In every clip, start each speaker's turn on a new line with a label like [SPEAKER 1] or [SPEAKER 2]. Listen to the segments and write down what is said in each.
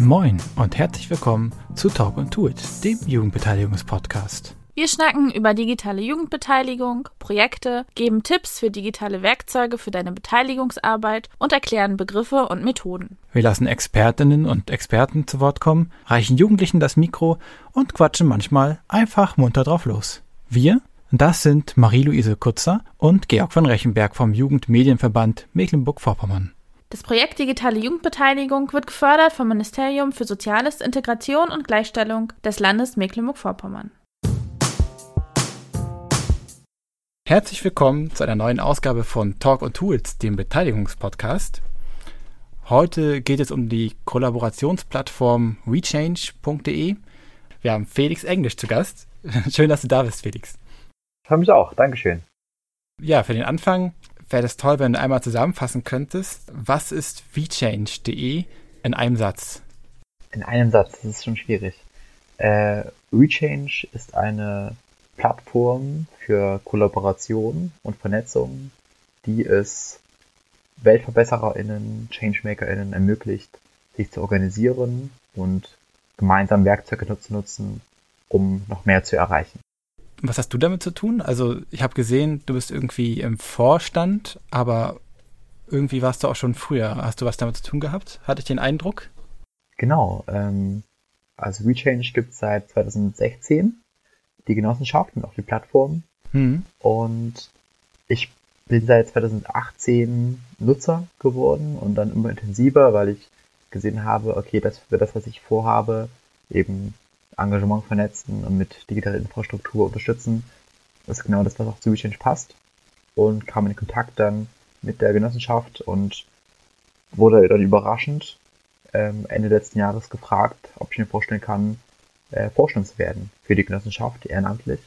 [SPEAKER 1] Moin und herzlich willkommen zu Talk und Do It, dem Jugendbeteiligungspodcast.
[SPEAKER 2] Wir schnacken über digitale Jugendbeteiligung, Projekte, geben Tipps für digitale Werkzeuge für deine Beteiligungsarbeit und erklären Begriffe und Methoden.
[SPEAKER 1] Wir lassen Expertinnen und Experten zu Wort kommen, reichen Jugendlichen das Mikro und quatschen manchmal einfach munter drauf los. Wir, das sind Marie-Louise Kutzer und Georg von Rechenberg vom Jugendmedienverband Mecklenburg-Vorpommern.
[SPEAKER 2] Das Projekt Digitale Jugendbeteiligung wird gefördert vom Ministerium für Soziales, Integration und Gleichstellung des Landes Mecklenburg-Vorpommern.
[SPEAKER 1] Herzlich willkommen zu einer neuen Ausgabe von Talk und Tools, dem Beteiligungspodcast. Heute geht es um die Kollaborationsplattform rechange.de. Wir haben Felix Englisch zu Gast. Schön, dass du da bist, Felix.
[SPEAKER 3] Ich freue mich auch. Dankeschön.
[SPEAKER 1] Ja, für den Anfang wäre es toll, wenn du einmal zusammenfassen könntest. Was ist rechange.de in einem Satz?
[SPEAKER 3] In einem Satz, das ist schon schwierig. Äh, Rechange ist eine Plattform für Kollaboration und Vernetzung, die es WeltverbessererInnen, ChangemakerInnen ermöglicht, sich zu organisieren und gemeinsam Werkzeuge zu nutzen, um noch mehr zu erreichen.
[SPEAKER 1] Was hast du damit zu tun? Also ich habe gesehen, du bist irgendwie im Vorstand, aber irgendwie warst du auch schon früher. Hast du was damit zu tun gehabt? Hatte ich den Eindruck?
[SPEAKER 3] Genau. Ähm, also Rechange gibt es seit 2016 die Genossenschaft und auch die Plattform. Mhm. Und ich bin seit 2018 Nutzer geworden und dann immer intensiver, weil ich gesehen habe, okay, das für das, was ich vorhabe, eben Engagement vernetzen und mit digitaler Infrastruktur unterstützen, ist genau das, was auch zu Rechange passt. Und kam in Kontakt dann mit der Genossenschaft und wurde dann überraschend ähm, Ende letzten Jahres gefragt, ob ich mir vorstellen kann, äh, Vorstand zu werden für die Genossenschaft, ehrenamtlich.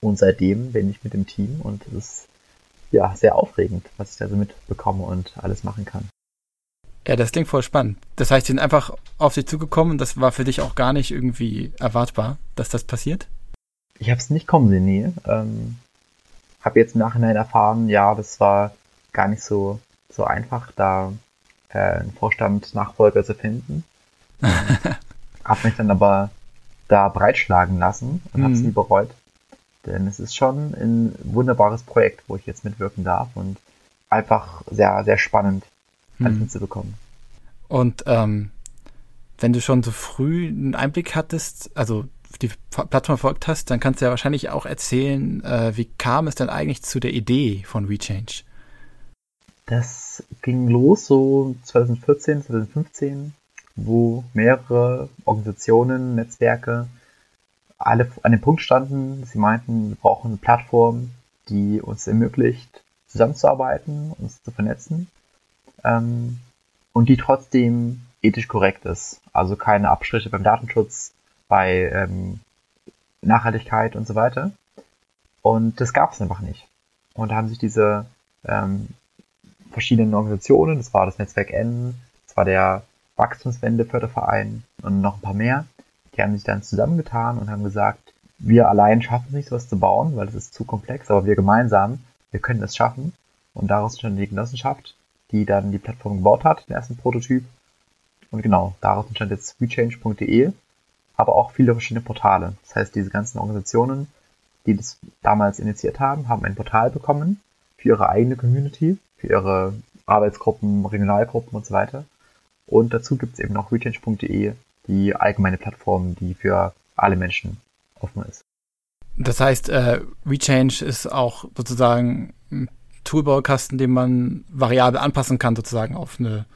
[SPEAKER 3] Und seitdem bin ich mit dem Team und es ist ja sehr aufregend, was ich da so mitbekomme und alles machen kann.
[SPEAKER 1] Ja, das klingt voll spannend. Das heißt, sie sind einfach auf sie zugekommen und das war für dich auch gar nicht irgendwie erwartbar, dass das passiert?
[SPEAKER 3] Ich habe es nicht kommen sehen, nee. Ähm, habe jetzt im Nachhinein erfahren, ja, das war gar nicht so, so einfach, da äh, einen Vorstand Nachfolger zu finden. Hab mich dann aber da breitschlagen lassen und mhm. habe es nie bereut. Denn es ist schon ein wunderbares Projekt, wo ich jetzt mitwirken darf und einfach sehr, sehr spannend, alles mhm. mitzubekommen.
[SPEAKER 1] Und ähm, wenn du schon so früh einen Einblick hattest, also die Plattform verfolgt hast, dann kannst du ja wahrscheinlich auch erzählen, äh, wie kam es denn eigentlich zu der Idee von WeChange?
[SPEAKER 3] Das ging los so 2014, 2015 wo mehrere Organisationen, Netzwerke alle an dem Punkt standen, sie meinten, wir brauchen eine Plattform, die uns ermöglicht, zusammenzuarbeiten, uns zu vernetzen ähm, und die trotzdem ethisch korrekt ist. Also keine Abstriche beim Datenschutz, bei ähm, Nachhaltigkeit und so weiter. Und das gab es einfach nicht. Und da haben sich diese ähm, verschiedenen Organisationen, das war das Netzwerk N, das war der Wachstumswende-Förderverein und noch ein paar mehr. Die haben sich dann zusammengetan und haben gesagt, wir allein schaffen es nicht, sowas zu bauen, weil es ist zu komplex, aber wir gemeinsam, wir können es schaffen. Und daraus entstand die Genossenschaft, die dann die Plattform gebaut hat, den ersten Prototyp. Und genau, daraus entstand jetzt rechange.de, aber auch viele verschiedene Portale. Das heißt, diese ganzen Organisationen, die das damals initiiert haben, haben ein Portal bekommen für ihre eigene Community, für ihre Arbeitsgruppen, Regionalgruppen und so weiter. Und dazu gibt es eben noch rechange.de, die allgemeine Plattform, die für alle Menschen offen ist.
[SPEAKER 1] Das heißt, äh, Rechange ist auch sozusagen Toolbaukasten, den man variabel anpassen kann, sozusagen auf eine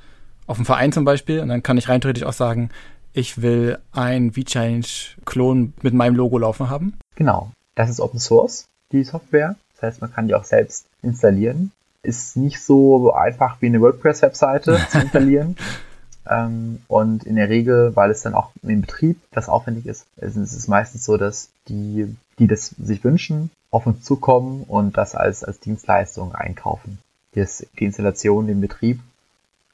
[SPEAKER 1] auf einen Verein zum Beispiel. Und dann kann ich rein theoretisch auch sagen, ich will ein VChange-Klon mit meinem Logo laufen haben.
[SPEAKER 3] Genau. Das ist Open Source, die Software. Das heißt, man kann die auch selbst installieren. Ist nicht so einfach wie eine WordPress-Webseite zu installieren. Ähm, und in der Regel, weil es dann auch im Betrieb das aufwendig ist, ist es meistens so, dass die, die das sich wünschen, auf uns zukommen und das als, als Dienstleistung einkaufen. Das, die Installation, den Betrieb,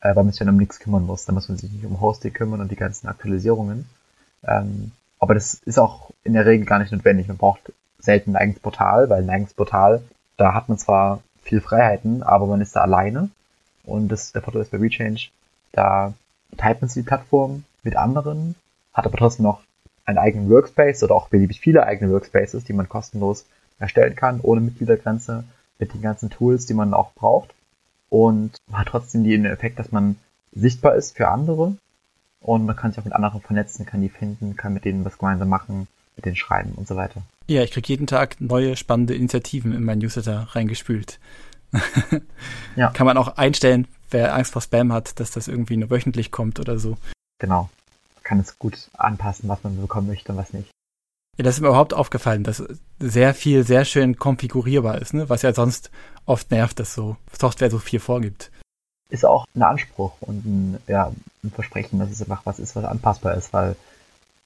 [SPEAKER 3] äh, weil man sich dann um nichts kümmern muss. Da muss man sich nicht um Hosting kümmern und die ganzen Aktualisierungen. Ähm, aber das ist auch in der Regel gar nicht notwendig. Man braucht selten ein eigenes Portal, weil ein eigenes Portal, da hat man zwar viel Freiheiten, aber man ist da alleine. Und das, der Vorteil ist bei Rechange, da teilt man sich die Plattform mit anderen, hat aber trotzdem noch einen eigenen Workspace oder auch beliebig viele eigene Workspaces, die man kostenlos erstellen kann, ohne Mitgliedergrenze, mit den ganzen Tools, die man auch braucht. Und hat trotzdem den Effekt, dass man sichtbar ist für andere und man kann sich auch mit anderen vernetzen, kann die finden, kann mit denen was gemeinsam machen, mit denen schreiben und so weiter.
[SPEAKER 1] Ja, ich kriege jeden Tag neue spannende Initiativen in mein Newsletter reingespült. ja. Kann man auch einstellen, wer Angst vor Spam hat, dass das irgendwie nur wöchentlich kommt oder so.
[SPEAKER 3] Genau. Man kann es gut anpassen, was man bekommen möchte und was nicht.
[SPEAKER 1] Ja, das ist mir überhaupt aufgefallen, dass sehr viel sehr schön konfigurierbar ist, ne? was ja sonst oft nervt, dass so Software so viel vorgibt
[SPEAKER 3] ist auch ein Anspruch und ein, ja, ein Versprechen, dass es einfach was ist, was anpassbar ist, weil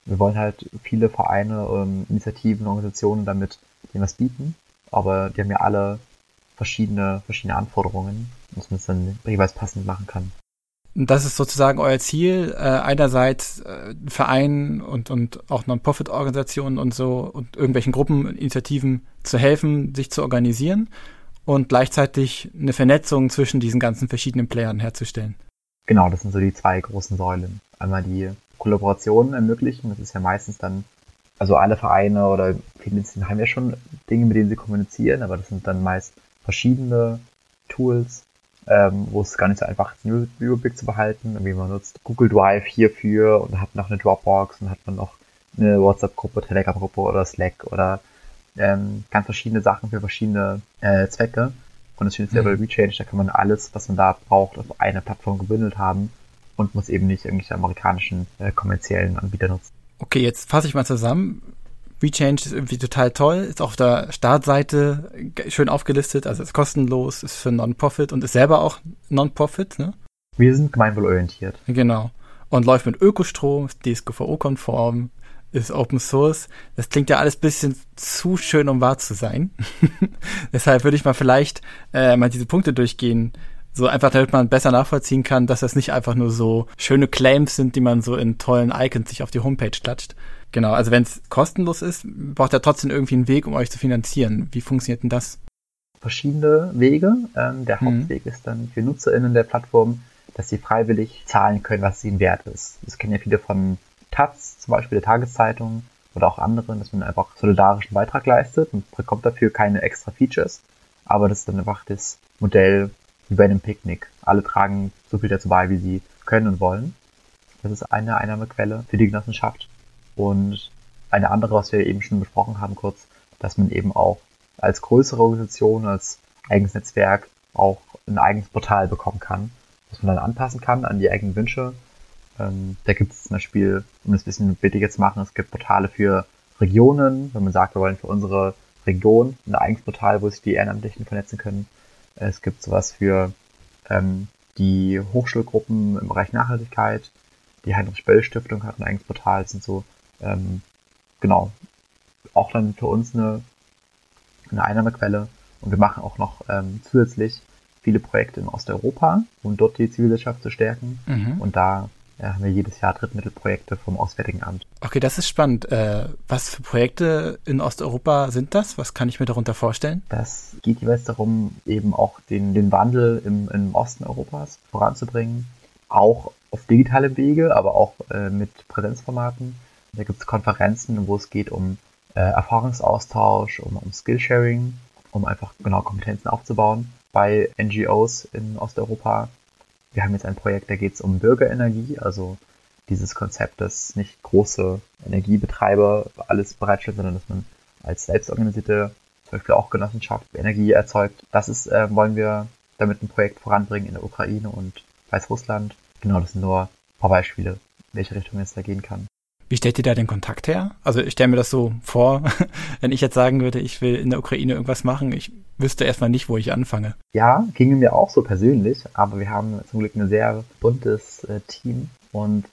[SPEAKER 3] wir wollen halt viele Vereine, ähm, Initiativen, Organisationen damit denen was bieten, aber die haben ja alle verschiedene, verschiedene Anforderungen, dass man es dann jeweils passend machen kann.
[SPEAKER 1] Das ist sozusagen euer Ziel, äh, einerseits äh, Vereinen und, und auch Non-Profit-Organisationen und so und irgendwelchen Gruppen, Initiativen zu helfen, sich zu organisieren und gleichzeitig eine Vernetzung zwischen diesen ganzen verschiedenen Playern herzustellen.
[SPEAKER 3] Genau, das sind so die zwei großen Säulen. Einmal die Kollaborationen ermöglichen, das ist ja meistens dann, also alle Vereine oder viele haben ja schon Dinge, mit denen sie kommunizieren, aber das sind dann meist verschiedene Tools, ähm, wo es gar nicht so einfach ist, den Überblick zu behalten. Wie man nutzt Google Drive hierfür und hat noch eine Dropbox und hat man noch eine WhatsApp-Gruppe, Telegram-Gruppe oder Slack oder ähm, ganz verschiedene Sachen für verschiedene äh, Zwecke. Und das Schöne bei Rechange, da kann man alles, was man da braucht, auf einer Plattform gebündelt haben und muss eben nicht irgendwelche amerikanischen äh, kommerziellen Anbieter nutzen.
[SPEAKER 1] Okay, jetzt fasse ich mal zusammen. Rechange ist irgendwie total toll, ist auf der Startseite schön aufgelistet, also ist kostenlos, ist für Non-Profit und ist selber auch Non-Profit, ne?
[SPEAKER 3] Wir sind gemeinwohlorientiert.
[SPEAKER 1] Genau. Und läuft mit Ökostrom, DSGVO-konform, ist Open Source. Das klingt ja alles bisschen zu schön, um wahr zu sein. Deshalb würde ich mal vielleicht äh, mal diese Punkte durchgehen. So einfach, damit man besser nachvollziehen kann, dass das nicht einfach nur so schöne Claims sind, die man so in tollen Icons sich auf die Homepage klatscht. Genau, also wenn es kostenlos ist, braucht er trotzdem irgendwie einen Weg, um euch zu finanzieren. Wie funktioniert denn das?
[SPEAKER 3] Verschiedene Wege. Ähm, der mhm. Hauptweg ist dann für NutzerInnen der Plattform, dass sie freiwillig zahlen können, was ihnen wert ist. Das kennen ja viele von Taz, zum Beispiel der Tageszeitung oder auch anderen, dass man einfach solidarischen Beitrag leistet und bekommt dafür keine extra Features. Aber das ist dann einfach das Modell wie bei einem Picknick. Alle tragen so viel dazu bei, wie sie können und wollen. Das ist eine Einnahmequelle für die Genossenschaft. Und eine andere, was wir eben schon besprochen haben kurz, dass man eben auch als größere Organisation, als eigenes Netzwerk auch ein eigenes Portal bekommen kann, das man dann anpassen kann an die eigenen Wünsche ähm, da gibt es zum Beispiel, um das ein bisschen billiger zu machen, es gibt Portale für Regionen, wenn man sagt, wir wollen für unsere Region ein eigenes Portal, wo sich die Ehrenamtlichen vernetzen können. Es gibt sowas für ähm, die Hochschulgruppen im Bereich Nachhaltigkeit. Die Heinrich-Böll-Stiftung hat ein eigenes Portal. Das sind so, ähm, genau, auch dann für uns eine, eine Einnahmequelle. Und wir machen auch noch ähm, zusätzlich viele Projekte in Osteuropa, um dort die Zivilgesellschaft zu stärken. Mhm. Und da ja, haben wir jedes Jahr Drittmittelprojekte vom Auswärtigen Amt.
[SPEAKER 1] Okay, das ist spannend. Äh, was für Projekte in Osteuropa sind das? Was kann ich mir darunter vorstellen?
[SPEAKER 3] Das geht jeweils darum, eben auch den, den Wandel im, im Osten Europas voranzubringen. Auch auf digitale Wege, aber auch äh, mit Präsenzformaten. Da gibt es Konferenzen, wo es geht um äh, Erfahrungsaustausch, um, um Skillsharing, um einfach genau Kompetenzen aufzubauen bei NGOs in Osteuropa wir haben jetzt ein Projekt, da geht es um Bürgerenergie, also dieses Konzept, dass nicht große Energiebetreiber alles bereitstellen, sondern dass man als selbstorganisierte, zum Beispiel auch Genossenschaft, Energie erzeugt. Das ist, äh, wollen wir damit ein Projekt voranbringen in der Ukraine und Weißrussland. Genau, das sind nur ein paar Beispiele, in welche Richtung es da gehen kann.
[SPEAKER 1] Wie stellt ihr da den Kontakt her? Also ich stelle mir das so vor, wenn ich jetzt sagen würde, ich will in der Ukraine irgendwas machen, ich wüsste erstmal nicht, wo ich anfange.
[SPEAKER 3] Ja, ginge mir auch so persönlich, aber wir haben zum Glück ein sehr buntes äh, Team und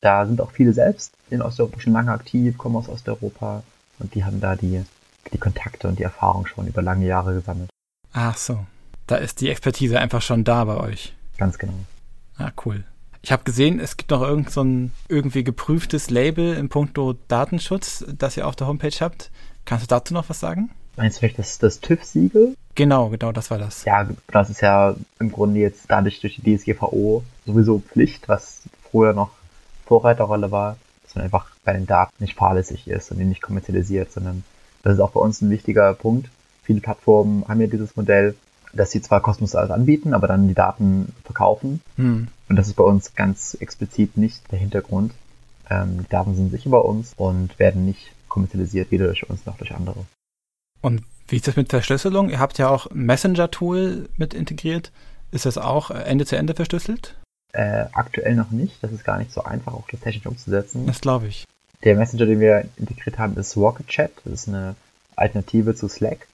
[SPEAKER 3] da sind auch viele selbst in Osteuropa schon lange aktiv, kommen aus Osteuropa und die haben da die, die Kontakte und die Erfahrung schon über lange Jahre gesammelt.
[SPEAKER 1] Ach so, da ist die Expertise einfach schon da bei euch.
[SPEAKER 3] Ganz genau.
[SPEAKER 1] Ah, cool. Ich habe gesehen, es gibt noch irgend so ein irgendwie geprüftes Label im Punkto Datenschutz, das ihr auf der Homepage habt. Kannst du dazu noch was sagen?
[SPEAKER 3] Meinst du vielleicht das, das TÜV-Siegel?
[SPEAKER 1] Genau, genau, das war das.
[SPEAKER 3] Ja, das ist ja im Grunde jetzt dadurch durch die DSGVO sowieso Pflicht, was früher noch Vorreiterrolle war, dass man einfach bei den Daten nicht fahrlässig ist und die nicht kommerzialisiert, sondern das ist auch bei uns ein wichtiger Punkt. Viele Plattformen haben ja dieses Modell, dass sie zwar kostenlos alles anbieten, aber dann die Daten verkaufen. Hm. Und das ist bei uns ganz explizit nicht der Hintergrund. Ähm, die Daten sind sicher bei uns und werden nicht kommerzialisiert, weder durch uns noch durch andere.
[SPEAKER 1] Und wie ist das mit Verschlüsselung? Ihr habt ja auch ein Messenger-Tool mit integriert. Ist das auch Ende zu Ende verschlüsselt?
[SPEAKER 3] Äh, aktuell noch nicht. Das ist gar nicht so einfach, auch das technisch umzusetzen.
[SPEAKER 1] Das glaube ich.
[SPEAKER 3] Der Messenger, den wir integriert haben, ist Rocket Chat. Das ist eine Alternative zu Slack.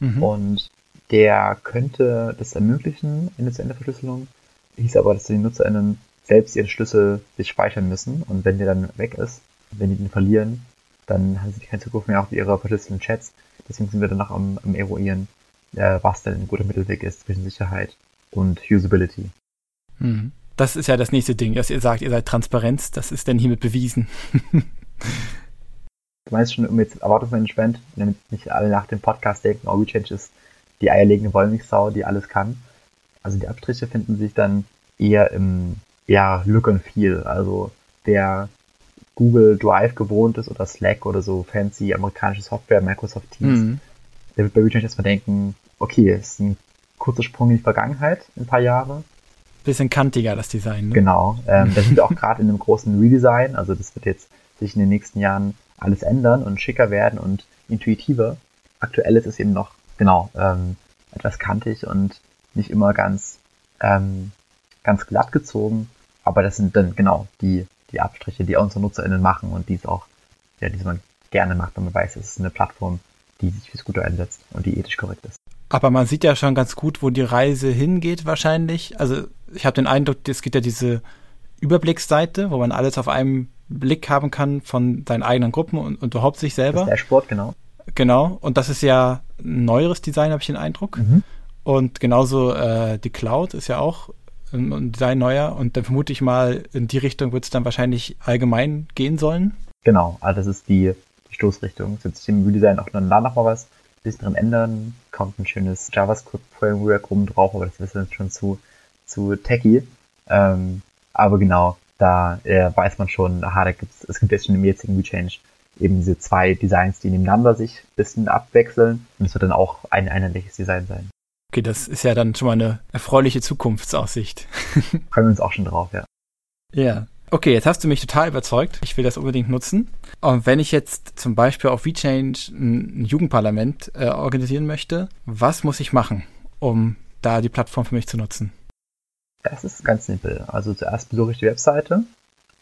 [SPEAKER 3] Mhm. Und der könnte das ermöglichen, Ende-zu-Ende-Verschlüsselung. Hieß aber, dass die NutzerInnen selbst ihren Schlüssel sich speichern müssen. Und wenn der dann weg ist, wenn die den verlieren, dann haben sie keinen Zugriff mehr auf ihre verschlüsselten Chats. Deswegen sind wir dann noch am, am eruieren, äh, was denn ein guter Mittelweg ist zwischen Sicherheit und Usability.
[SPEAKER 1] Hm. Das ist ja das nächste Ding, dass ihr sagt, ihr seid Transparenz. Das ist denn hiermit bewiesen.
[SPEAKER 3] du meinst schon um jetzt Erwartungsmanagement, damit nicht alle nach dem Podcast denken, oh, WeChange ist die eierlegende Wollmilchsau, die alles kann. Also die Abstriche finden sich dann eher im ja, Look and Feel. Also der Google Drive gewohnt ist oder Slack oder so fancy amerikanische Software, Microsoft Teams, mhm. der wird bei WeChange erstmal denken, okay, es ist ein kurzer Sprung in die Vergangenheit, ein paar Jahre.
[SPEAKER 1] Bisschen kantiger das Design, ne?
[SPEAKER 3] Genau. Ähm, da sind wir auch gerade in einem großen Redesign, also das wird jetzt sich in den nächsten Jahren alles ändern und schicker werden und intuitiver. Aktuell ist es eben noch, genau, ähm, etwas kantig und nicht immer ganz, ähm, ganz glatt gezogen. Aber das sind dann genau die die Abstriche, die unsere NutzerInnen machen und die es auch, ja, die man gerne macht, wenn man weiß, es ist eine Plattform, die sich fürs Gute einsetzt und die ethisch korrekt ist.
[SPEAKER 1] Aber man sieht ja schon ganz gut, wo die Reise hingeht wahrscheinlich. Also ich habe den Eindruck, es gibt ja diese Überblicksseite, wo man alles auf einem Blick haben kann von seinen eigenen Gruppen und, und überhaupt sich selber. Das
[SPEAKER 3] Dashboard, genau.
[SPEAKER 1] Genau, und das ist ja ein neueres Design, habe ich den Eindruck. Mhm. Und genauso äh, die Cloud ist ja auch ein Design neuer und dann vermute ich mal, in die Richtung wird es dann wahrscheinlich allgemein gehen sollen.
[SPEAKER 3] Genau, also das ist die, die Stoßrichtung. Jetzt sich im Redesign auch dann da nochmal was ein bisschen drin ändern, kommt ein schönes JavaScript-Framework rum drauf, aber das ist dann schon zu, zu techy. Ähm, aber genau, da äh, weiß man schon, aha, da gibt's, es gibt jetzt schon im jetzigen Rechange eben diese zwei Designs, die nebeneinander sich ein bisschen abwechseln und es wird dann auch ein einheitliches Design sein.
[SPEAKER 1] Okay, das ist ja dann schon mal eine erfreuliche Zukunftsaussicht.
[SPEAKER 3] Freuen wir uns auch schon drauf, ja.
[SPEAKER 1] Ja. Okay, jetzt hast du mich total überzeugt. Ich will das unbedingt nutzen. Und wenn ich jetzt zum Beispiel auf VChange ein Jugendparlament äh, organisieren möchte, was muss ich machen, um da die Plattform für mich zu nutzen?
[SPEAKER 3] Das ist ganz simpel. Also zuerst besuche ich die Webseite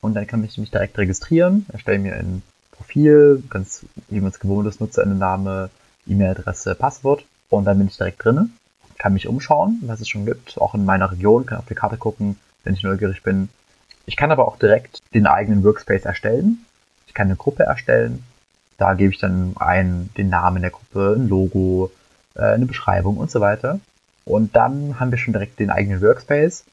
[SPEAKER 3] und dann kann ich mich direkt registrieren, erstelle mir ein Profil, ganz wie man es gewohnt ist, Nutzername, E-Mail-Adresse, Passwort und dann bin ich direkt drinne kann mich umschauen, was es schon gibt, auch in meiner Region, kann auf die Karte gucken, wenn ich neugierig bin. Ich kann aber auch direkt den eigenen Workspace erstellen. Ich kann eine Gruppe erstellen. Da gebe ich dann ein, den Namen der Gruppe, ein Logo, äh, eine Beschreibung und so weiter. Und dann haben wir schon direkt den eigenen Workspace.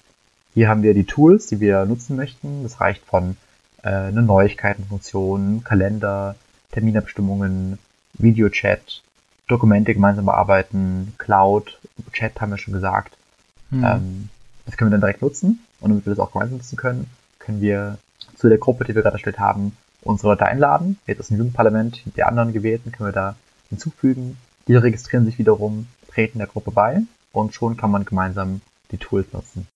[SPEAKER 3] Hier haben wir die Tools, die wir nutzen möchten. Das reicht von äh, eine Neuigkeitenfunktion, Kalender, Terminabstimmungen, Videochat, Dokumente gemeinsam bearbeiten, Cloud, Chat haben wir schon gesagt. Hm. Ähm, das können wir dann direkt nutzen. Und damit wir das auch gemeinsam nutzen können, können wir zu der Gruppe, die wir gerade erstellt haben, unsere Leute einladen. Jetzt aus dem Jugendparlament, die anderen Gewählten können wir da hinzufügen. Die registrieren sich wiederum, treten der Gruppe bei und schon kann man gemeinsam die Tools nutzen.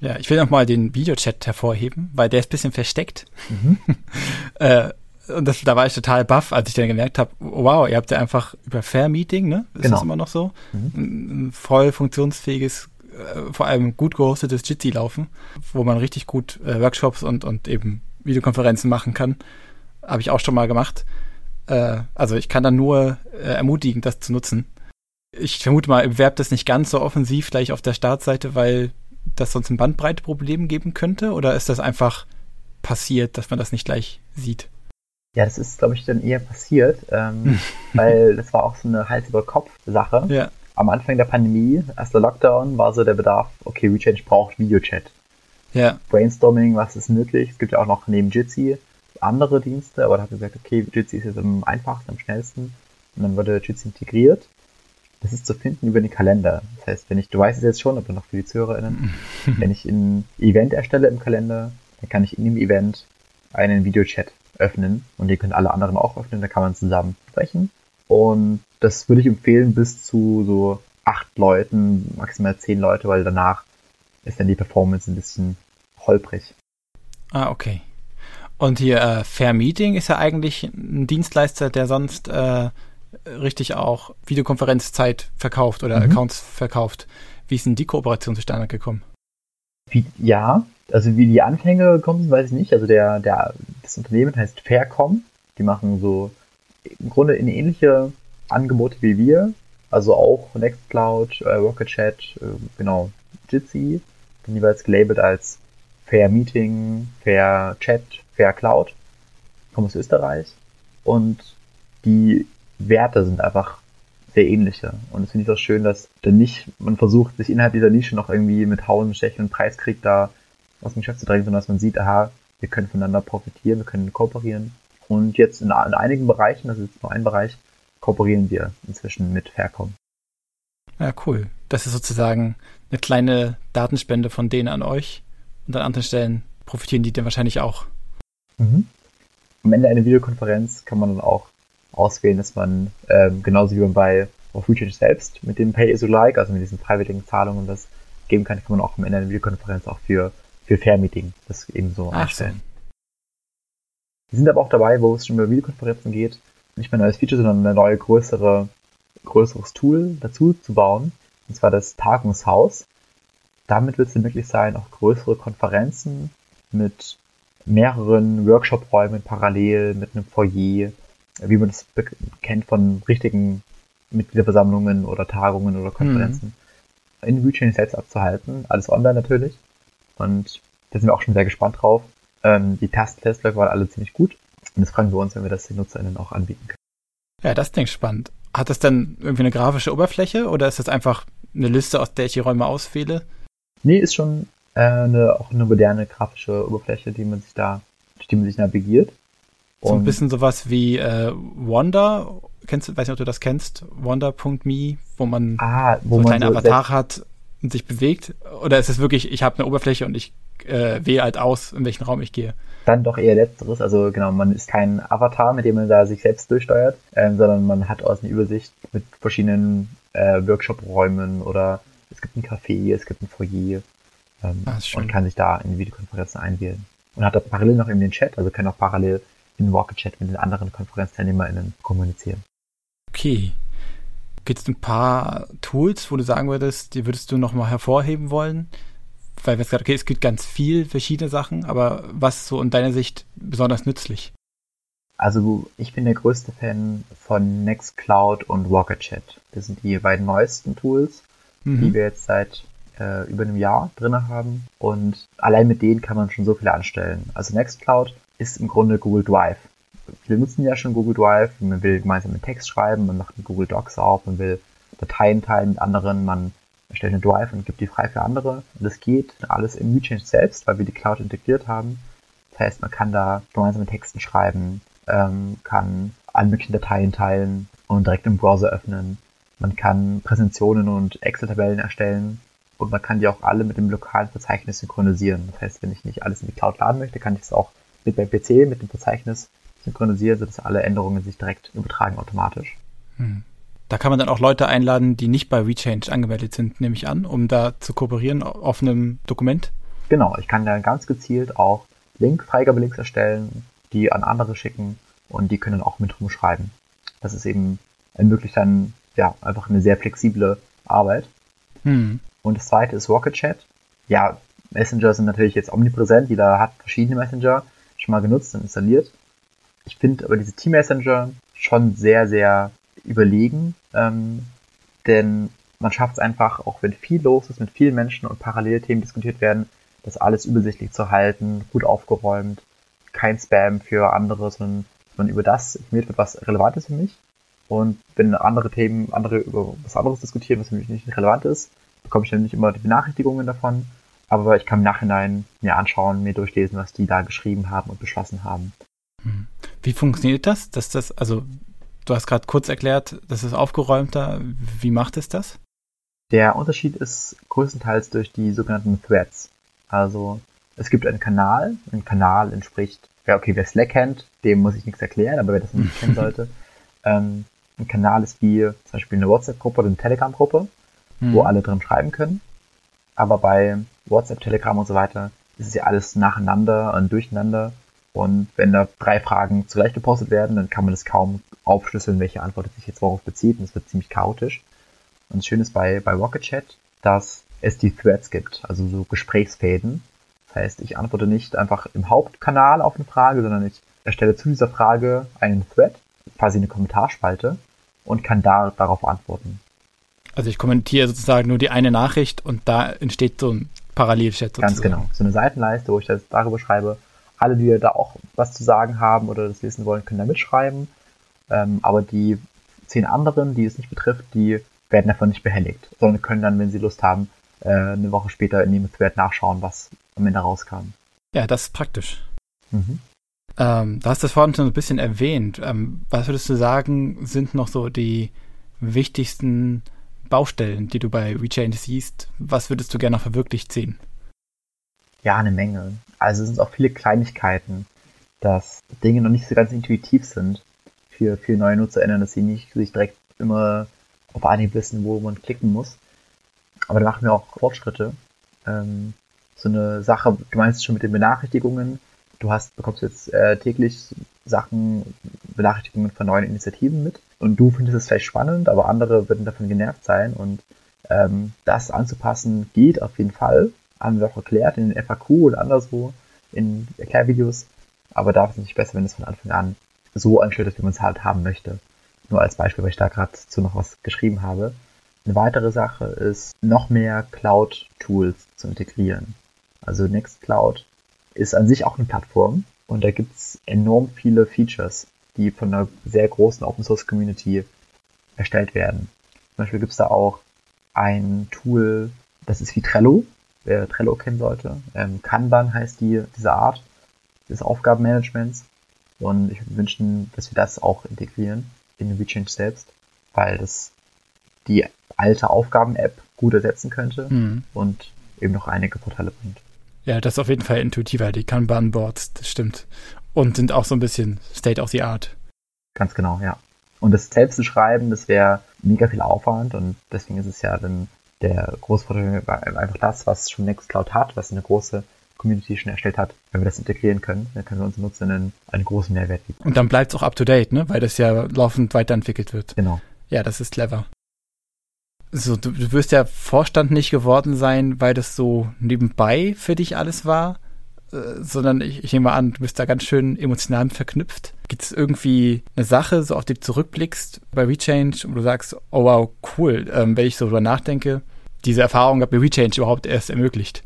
[SPEAKER 1] Ja, ich will nochmal den Videochat hervorheben, weil der ist ein bisschen versteckt. Mhm. äh, und das, da war ich total baff, als ich dann gemerkt habe, wow, ihr habt ja einfach über Fair Meeting, ne? Ist genau. das immer noch so? Mhm. Ein, voll funktionsfähiges, äh, vor allem gut gehostetes Jitsi laufen, wo man richtig gut äh, Workshops und, und eben Videokonferenzen machen kann. Habe ich auch schon mal gemacht. Äh, also ich kann dann nur ermutigen, das zu nutzen. Ich vermute mal, ihr bewerbt das nicht ganz so offensiv gleich auf der Startseite, weil das sonst ein Bandbreiteproblem geben könnte? Oder ist das einfach passiert, dass man das nicht gleich sieht?
[SPEAKER 3] Ja, das ist, glaube ich, dann eher passiert, ähm, weil das war auch so eine Hals-über-Kopf-Sache. Ja. Am Anfang der Pandemie, erster Lockdown, war so der Bedarf, okay, WeChange braucht Videochat. Ja. Brainstorming, was ist möglich? Es gibt ja auch noch neben Jitsi andere Dienste, aber da hat wir gesagt, okay, Jitsi ist jetzt am einfachsten, am schnellsten. Und dann wurde Jitsi integriert. Das ist zu finden über den Kalender. Das heißt, wenn ich, du weißt es jetzt schon, aber noch für die ZuhörerInnen, wenn ich ein Event erstelle im Kalender, dann kann ich in dem Event einen Videochat öffnen und den können alle anderen auch öffnen, da kann man zusammen sprechen. Und das würde ich empfehlen bis zu so acht Leuten, maximal zehn Leute, weil danach ist dann die Performance ein bisschen holprig.
[SPEAKER 1] Ah, okay. Und hier äh, Fair Meeting ist ja eigentlich ein Dienstleister, der sonst äh, richtig auch Videokonferenzzeit verkauft oder mhm. Accounts verkauft. Wie ist denn die Kooperation zustande gekommen?
[SPEAKER 3] Wie, ja, also wie die Anfänge gekommen sind, weiß ich nicht. Also der, der, das Unternehmen heißt Faircom. Die machen so im Grunde in ähnliche Angebote wie wir. Also auch Nextcloud, äh, RocketChat, äh, genau, Jitsi. Dann jeweils gelabelt als Fair Meeting, Fair Chat, Fair Cloud. Kommen aus Österreich. Und die Werte sind einfach sehr ähnliche. Und es finde ich auch schön, dass dann nicht, man versucht, sich innerhalb dieser Nische noch irgendwie mit Hauen, Stechen und Preiskrieg da aus dem Geschäft zu drängen, sondern dass man sieht, aha, wir können voneinander profitieren, wir können kooperieren. Und jetzt in, in einigen Bereichen, das ist jetzt nur ein Bereich, kooperieren wir inzwischen mit Faircom.
[SPEAKER 1] Ja, cool. Das ist sozusagen eine kleine Datenspende von denen an euch. Und an anderen Stellen profitieren die dann wahrscheinlich auch.
[SPEAKER 3] Mhm. Am Ende einer Videokonferenz kann man dann auch auswählen, dass man ähm, genauso wie man bei WeChange selbst mit dem Pay as you like, also mit diesen freiwilligen Zahlungen das geben kann, kann man auch am Ende einer Videokonferenz auch für, für Fair Meeting das eben so Ach, einstellen. Wir sind aber auch dabei, wo es schon über Videokonferenzen geht, nicht mehr ein neues Feature, sondern ein neue größere, größeres Tool dazu zu bauen, und zwar das Tagungshaus. Damit wird es möglich sein, auch größere Konferenzen mit mehreren Workshop-Räumen parallel, mit einem Foyer, wie man das kennt von richtigen Mitgliederversammlungen oder Tagungen oder Konferenzen, mhm. in WeChain selbst abzuhalten. Alles online natürlich. Und da sind wir auch schon sehr gespannt drauf. Ähm, die Testläufe waren alle ziemlich gut. Und das fragen wir uns, wenn wir das den NutzerInnen auch anbieten können.
[SPEAKER 1] Ja, das klingt spannend. Hat das dann irgendwie eine grafische Oberfläche oder ist das einfach eine Liste, aus der ich die Räume auswähle?
[SPEAKER 3] Nee, ist schon äh, eine, auch eine moderne grafische Oberfläche, die man sich da, durch die man sich navigiert.
[SPEAKER 1] So ein bisschen sowas wie äh, Wanda, kennst du, weiß nicht, ob du das kennst, Wanda.me, wo man
[SPEAKER 3] ah, wo
[SPEAKER 1] so
[SPEAKER 3] einen
[SPEAKER 1] kleinen so Avatar hat und sich bewegt? Oder ist es wirklich, ich habe eine Oberfläche und ich äh, wähle halt aus, in welchen Raum ich gehe?
[SPEAKER 3] Dann doch eher letzteres, also genau, man ist kein Avatar, mit dem man da sich selbst durchsteuert, ähm, sondern man hat aus einer Übersicht mit verschiedenen äh, Workshop-Räumen oder es gibt ein Café, es gibt ein Foyer ähm, ah, und kann sich da in die Videokonferenzen einwählen. Und hat da parallel noch eben den Chat, also kann auch parallel in Rocket Chat mit den anderen KonferenzteilnehmerInnen kommunizieren.
[SPEAKER 1] Okay. Gibt es ein paar Tools, wo du sagen würdest, die würdest du nochmal hervorheben wollen? Weil wir gerade, okay, es gibt ganz viel verschiedene Sachen, aber was ist so in deiner Sicht besonders nützlich?
[SPEAKER 3] Also ich bin der größte Fan von Nextcloud und Rocket Chat. Das sind die beiden neuesten Tools, mhm. die wir jetzt seit äh, über einem Jahr drin haben. Und allein mit denen kann man schon so viel anstellen. Also Nextcloud ist im Grunde Google Drive. Wir nutzen ja schon Google Drive, man will gemeinsam einen Text schreiben, man macht einen Google Docs auf, man will Dateien teilen mit anderen, man erstellt eine Drive und gibt die frei für andere. Und das geht alles im WeChange selbst, weil wir die Cloud integriert haben. Das heißt, man kann da gemeinsame Texten schreiben, ähm, kann alle möglichen Dateien teilen und direkt im Browser öffnen. Man kann Präsentationen und Excel-Tabellen erstellen und man kann die auch alle mit dem lokalen Verzeichnis synchronisieren. Das heißt, wenn ich nicht alles in die Cloud laden möchte, kann ich es auch mit beim PC, mit dem Verzeichnis synchronisieren, sodass alle Änderungen sich direkt übertragen automatisch.
[SPEAKER 1] Hm. Da kann man dann auch Leute einladen, die nicht bei WeChange angemeldet sind, nehme ich an, um da zu kooperieren auf einem Dokument.
[SPEAKER 3] Genau, ich kann da ganz gezielt auch Link, Freigabelinks erstellen, die an andere schicken und die können dann auch mit rumschreiben. Das ist eben ermöglicht dann ja einfach eine sehr flexible Arbeit. Hm. Und das zweite ist Rocket Chat. Ja, Messenger sind natürlich jetzt omnipräsent, jeder hat verschiedene Messenger schon mal genutzt und installiert. Ich finde aber diese Team Messenger schon sehr, sehr überlegen, ähm, denn man schafft es einfach, auch wenn viel los ist, mit vielen Menschen und Parallelthemen diskutiert werden, das alles übersichtlich zu halten, gut aufgeräumt, kein Spam für andere, sondern man über das informiert wird, was relevant ist für mich. Und wenn andere Themen, andere über was anderes diskutieren, was für mich nicht relevant ist, bekomme ich dann nicht immer die Benachrichtigungen davon aber ich kann im Nachhinein mir anschauen, mir durchlesen, was die da geschrieben haben und beschlossen haben.
[SPEAKER 1] Wie funktioniert das? Dass das, also du hast gerade kurz erklärt, das ist aufgeräumter. Wie macht es das?
[SPEAKER 3] Der Unterschied ist größtenteils durch die sogenannten Threads. Also Es gibt einen Kanal. Ein Kanal entspricht, ja, okay, wer Slack kennt, dem muss ich nichts erklären, aber wer das nicht kennen sollte, ähm, ein Kanal ist wie zum Beispiel eine WhatsApp-Gruppe oder eine Telegram-Gruppe, mhm. wo alle drin schreiben können. Aber bei WhatsApp, Telegram und so weiter ist es ja alles nacheinander und durcheinander. Und wenn da drei Fragen zugleich gepostet werden, dann kann man das kaum aufschlüsseln, welche Antwort sich jetzt worauf bezieht. Und es wird ziemlich chaotisch. Und das Schöne ist bei, bei Rocket Chat, dass es die Threads gibt, also so Gesprächsfäden. Das heißt, ich antworte nicht einfach im Hauptkanal auf eine Frage, sondern ich erstelle zu dieser Frage einen Thread, quasi eine Kommentarspalte und kann da darauf antworten.
[SPEAKER 1] Also ich kommentiere sozusagen nur die eine Nachricht und da entsteht so ein Parallelchat
[SPEAKER 3] sozusagen. Ganz genau. So eine Seitenleiste, wo ich das darüber schreibe. Alle, die da auch was zu sagen haben oder das lesen wollen, können da mitschreiben. Ähm, aber die zehn anderen, die es nicht betrifft, die werden davon nicht behelligt, sondern können dann, wenn sie Lust haben, äh, eine Woche später in dem Thread nachschauen, was am Ende rauskam.
[SPEAKER 1] Ja, das ist praktisch. Mhm. Ähm, du hast das vorhin schon ein bisschen erwähnt. Ähm, was würdest du sagen, sind noch so die wichtigsten Baustellen, die du bei WeChange siehst? Was würdest du gerne noch verwirklicht sehen?
[SPEAKER 3] Ja, eine Menge. Also es sind auch viele Kleinigkeiten, dass Dinge noch nicht so ganz intuitiv sind für, für neue NutzerInnen, dass sie nicht sich direkt immer auf Anhieb wissen, wo man klicken muss. Aber da machen wir auch Fortschritte. Ähm, so eine Sache, du meinst schon mit den Benachrichtigungen, du hast, bekommst jetzt äh, täglich Sachen, Benachrichtigungen von neuen Initiativen mit und du findest es vielleicht spannend, aber andere würden davon genervt sein und ähm, das anzupassen geht auf jeden Fall. Haben wir auch erklärt in den FAQ oder anderswo in Erklärvideos, aber da ist es nicht besser, wenn es von Anfang an so anstellt wie man es halt haben möchte. Nur als Beispiel, weil ich da gerade zu noch was geschrieben habe. Eine weitere Sache ist, noch mehr Cloud-Tools zu integrieren. Also Nextcloud ist an sich auch eine Plattform und da gibt's enorm viele Features, die von einer sehr großen Open Source Community erstellt werden. Zum Beispiel gibt's da auch ein Tool, das ist wie Trello, wer Trello kennen sollte. Ähm, Kanban heißt die, diese Art des Aufgabenmanagements. Und ich würde wünschen, dass wir das auch integrieren in WeChange selbst, weil das die alte Aufgaben-App gut ersetzen könnte mhm. und eben noch einige Vorteile bringt.
[SPEAKER 1] Ja, das ist auf jeden Fall intuitiver, die Kanban-Boards, das stimmt. Und sind auch so ein bisschen State of the Art.
[SPEAKER 3] Ganz genau, ja. Und das selbst zu schreiben, das wäre mega viel Aufwand und deswegen ist es ja dann der große Vorteil einfach das, was schon Nextcloud hat, was eine große Community schon erstellt hat. Wenn wir das integrieren können, dann können wir unseren Nutzern einen großen Mehrwert bieten.
[SPEAKER 1] Und dann bleibt es auch up to date, ne? Weil das ja laufend weiterentwickelt wird.
[SPEAKER 3] Genau.
[SPEAKER 1] Ja, das ist clever so, du, du wirst ja Vorstand nicht geworden sein, weil das so nebenbei für dich alles war, äh, sondern ich, ich nehme mal an, du bist da ganz schön emotional verknüpft. Gibt es irgendwie eine Sache, so auf die du zurückblickst bei Rechange, wo du sagst, oh wow, cool, ähm, wenn ich so drüber nachdenke, diese Erfahrung hat mir Rechange überhaupt erst ermöglicht.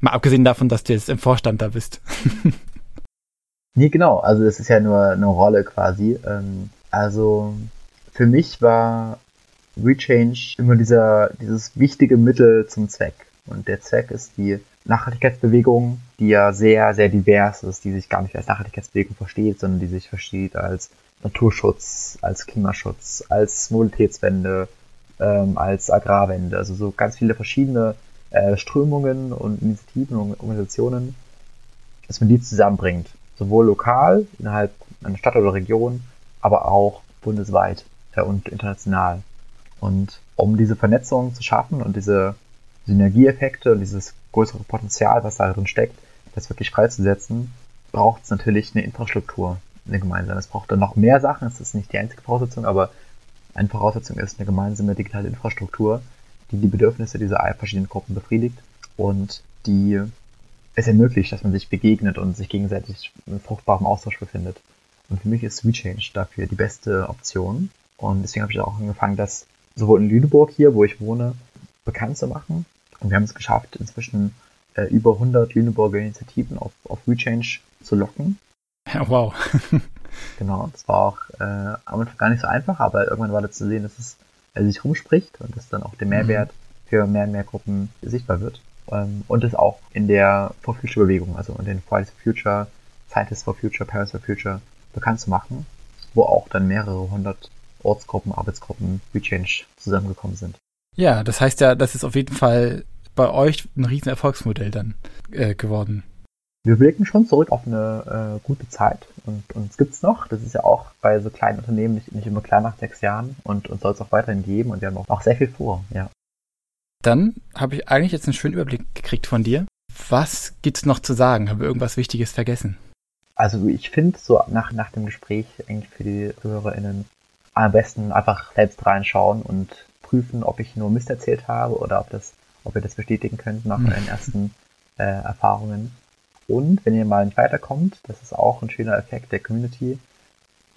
[SPEAKER 1] Mal abgesehen davon, dass du jetzt im Vorstand da bist.
[SPEAKER 3] nee, genau, also das ist ja nur eine Rolle quasi. Ähm, also für mich war Rechange immer dieser, dieses wichtige Mittel zum Zweck. Und der Zweck ist die Nachhaltigkeitsbewegung, die ja sehr, sehr divers ist, die sich gar nicht als Nachhaltigkeitsbewegung versteht, sondern die sich versteht als Naturschutz, als Klimaschutz, als Mobilitätswende, ähm, als Agrarwende. Also so ganz viele verschiedene äh, Strömungen und Initiativen und Organisationen, dass man die zusammenbringt. Sowohl lokal, innerhalb einer Stadt oder Region, aber auch bundesweit äh, und international. Und um diese Vernetzung zu schaffen und diese Synergieeffekte und dieses größere Potenzial, was da drin steckt, das wirklich freizusetzen, braucht es natürlich eine Infrastruktur, eine gemeinsame. Es braucht dann noch mehr Sachen, es ist nicht die einzige Voraussetzung, aber eine Voraussetzung ist eine gemeinsame digitale Infrastruktur, die die Bedürfnisse dieser verschiedenen Gruppen befriedigt und die es ermöglicht, dass man sich begegnet und sich gegenseitig in fruchtbarem Austausch befindet. Und für mich ist WeChange dafür die beste Option. Und deswegen habe ich auch angefangen, das sowohl in Lüneburg hier, wo ich wohne, bekannt zu machen. Und wir haben es geschafft, inzwischen äh, über 100 Lüneburger Initiativen auf, auf Rechange zu locken.
[SPEAKER 1] Ja, wow.
[SPEAKER 3] genau, das war auch äh, am Anfang gar nicht so einfach, aber irgendwann war das zu sehen, dass es äh, sich rumspricht und dass dann auch der Mehrwert mhm. für mehr und mehr Gruppen sichtbar wird. Ähm, und es auch in der For Future Bewegung, also in den Fridays for Future, Scientists for Future, Parents for Future bekannt zu machen, wo auch dann mehrere hundert Ortsgruppen, Arbeitsgruppen, Rechange zusammengekommen sind.
[SPEAKER 1] Ja, das heißt ja, das ist auf jeden Fall bei euch ein riesen Erfolgsmodell dann äh, geworden.
[SPEAKER 3] Wir blicken schon zurück auf eine äh, gute Zeit und uns gibt's noch. Das ist ja auch bei so kleinen Unternehmen nicht, nicht immer klar nach sechs Jahren und uns soll es auch weiterhin geben und wir haben auch, auch sehr viel vor, ja.
[SPEAKER 1] Dann habe ich eigentlich jetzt einen schönen Überblick gekriegt von dir. Was gibt's noch zu sagen? Haben wir irgendwas Wichtiges vergessen?
[SPEAKER 3] Also ich finde so nach, nach dem Gespräch eigentlich für die HörerInnen am besten einfach selbst reinschauen und prüfen, ob ich nur Mist erzählt habe oder ob das, ob ihr das bestätigen könnt nach euren ersten äh, Erfahrungen. Und wenn ihr mal nicht weiterkommt, das ist auch ein schöner Effekt der Community.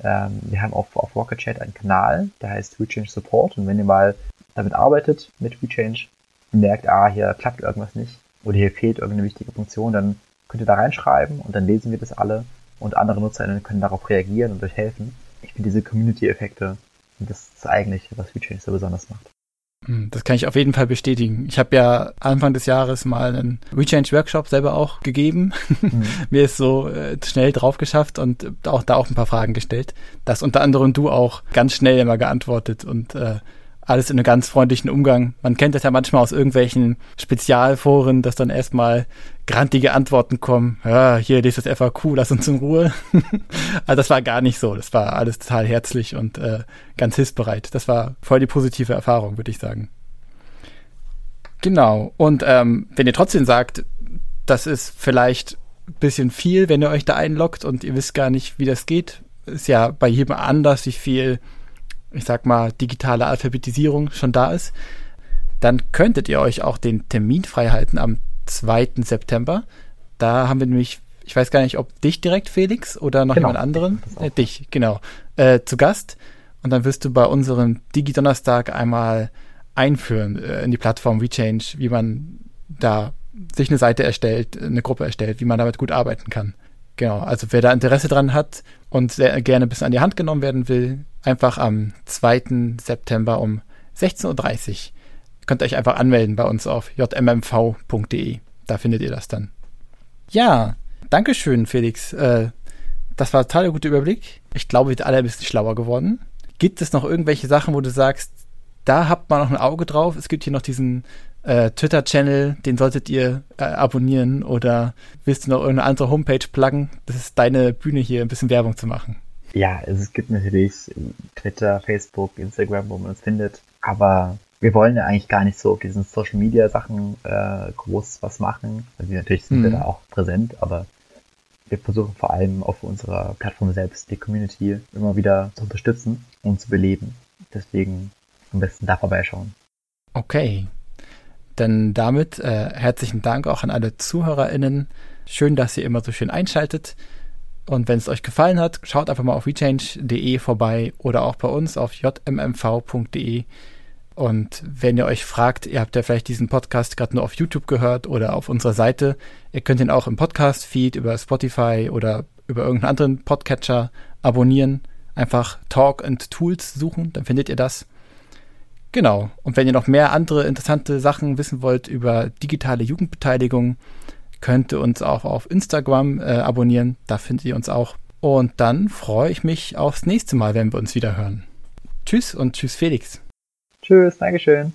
[SPEAKER 3] Ähm, wir haben auf, auf Rocket Chat einen Kanal, der heißt WeChange Support. Und wenn ihr mal damit arbeitet, mit WeChange, merkt, ah, hier klappt irgendwas nicht oder hier fehlt irgendeine wichtige Funktion, dann könnt ihr da reinschreiben und dann lesen wir das alle und andere NutzerInnen können darauf reagieren und euch helfen. Ich finde diese Community-Effekte, das ist eigentlich, was WeChange so besonders macht.
[SPEAKER 1] Hm, das kann ich auf jeden Fall bestätigen. Ich habe ja Anfang des Jahres mal einen Rechange Workshop selber auch gegeben. Mhm. Mir ist so äh, schnell drauf geschafft und auch da auch ein paar Fragen gestellt. Das unter anderem du auch ganz schnell immer geantwortet und äh, alles in einem ganz freundlichen Umgang. Man kennt das ja manchmal aus irgendwelchen Spezialforen, dass dann erstmal grantige Antworten kommen. Ja, hier, das ist FAQ, lass uns in Ruhe. also das war gar nicht so. Das war alles total herzlich und äh, ganz hilfsbereit. Das war voll die positive Erfahrung, würde ich sagen. Genau. Und ähm, wenn ihr trotzdem sagt, das ist vielleicht ein bisschen viel, wenn ihr euch da einloggt und ihr wisst gar nicht, wie das geht, ist ja bei jedem anders, wie viel, ich sag mal, digitale Alphabetisierung schon da ist, dann könntet ihr euch auch den Termin frei halten am 2. September. Da haben wir nämlich, ich weiß gar nicht, ob dich direkt, Felix, oder noch genau. jemand anderen? Äh, dich, genau. Äh, zu Gast. Und dann wirst du bei unserem Digi-Donnerstag einmal einführen äh, in die Plattform WeChange, wie man da sich eine Seite erstellt, eine Gruppe erstellt, wie man damit gut arbeiten kann. Genau, also wer da Interesse dran hat und sehr gerne bis an die Hand genommen werden will, einfach am 2. September um 16.30 Uhr könnt ihr euch einfach anmelden bei uns auf jmmv.de. Da findet ihr das dann. Ja, Dankeschön, Felix. Äh, das war ein total guter Überblick. Ich glaube, wir sind alle ein bisschen schlauer geworden. Gibt es noch irgendwelche Sachen, wo du sagst, da habt man noch ein Auge drauf? Es gibt hier noch diesen äh, Twitter-Channel, den solltet ihr äh, abonnieren oder willst du noch irgendeine andere Homepage pluggen? Das ist deine Bühne hier, ein bisschen Werbung zu machen.
[SPEAKER 3] Ja, es gibt natürlich Twitter, Facebook, Instagram, wo man uns findet. Aber wir wollen ja eigentlich gar nicht so auf diesen Social Media Sachen äh, groß was machen. Also natürlich sind mhm. wir da auch präsent, aber wir versuchen vor allem auf unserer Plattform selbst die Community immer wieder zu unterstützen und zu beleben. Deswegen am besten da vorbeischauen.
[SPEAKER 1] Okay. Dann damit äh, herzlichen Dank auch an alle ZuhörerInnen. Schön, dass ihr immer so schön einschaltet. Und wenn es euch gefallen hat, schaut einfach mal auf rechange.de vorbei oder auch bei uns auf jmmv.de. Und wenn ihr euch fragt, ihr habt ja vielleicht diesen Podcast gerade nur auf YouTube gehört oder auf unserer Seite, ihr könnt ihn auch im Podcast-Feed über Spotify oder über irgendeinen anderen Podcatcher abonnieren. Einfach Talk and Tools suchen, dann findet ihr das. Genau. Und wenn ihr noch mehr andere interessante Sachen wissen wollt über digitale Jugendbeteiligung, könnt ihr uns auch auf Instagram äh, abonnieren. Da findet ihr uns auch. Und dann freue ich mich aufs nächste Mal, wenn wir uns wieder hören. Tschüss und tschüss Felix.
[SPEAKER 3] Tschüss, Dankeschön.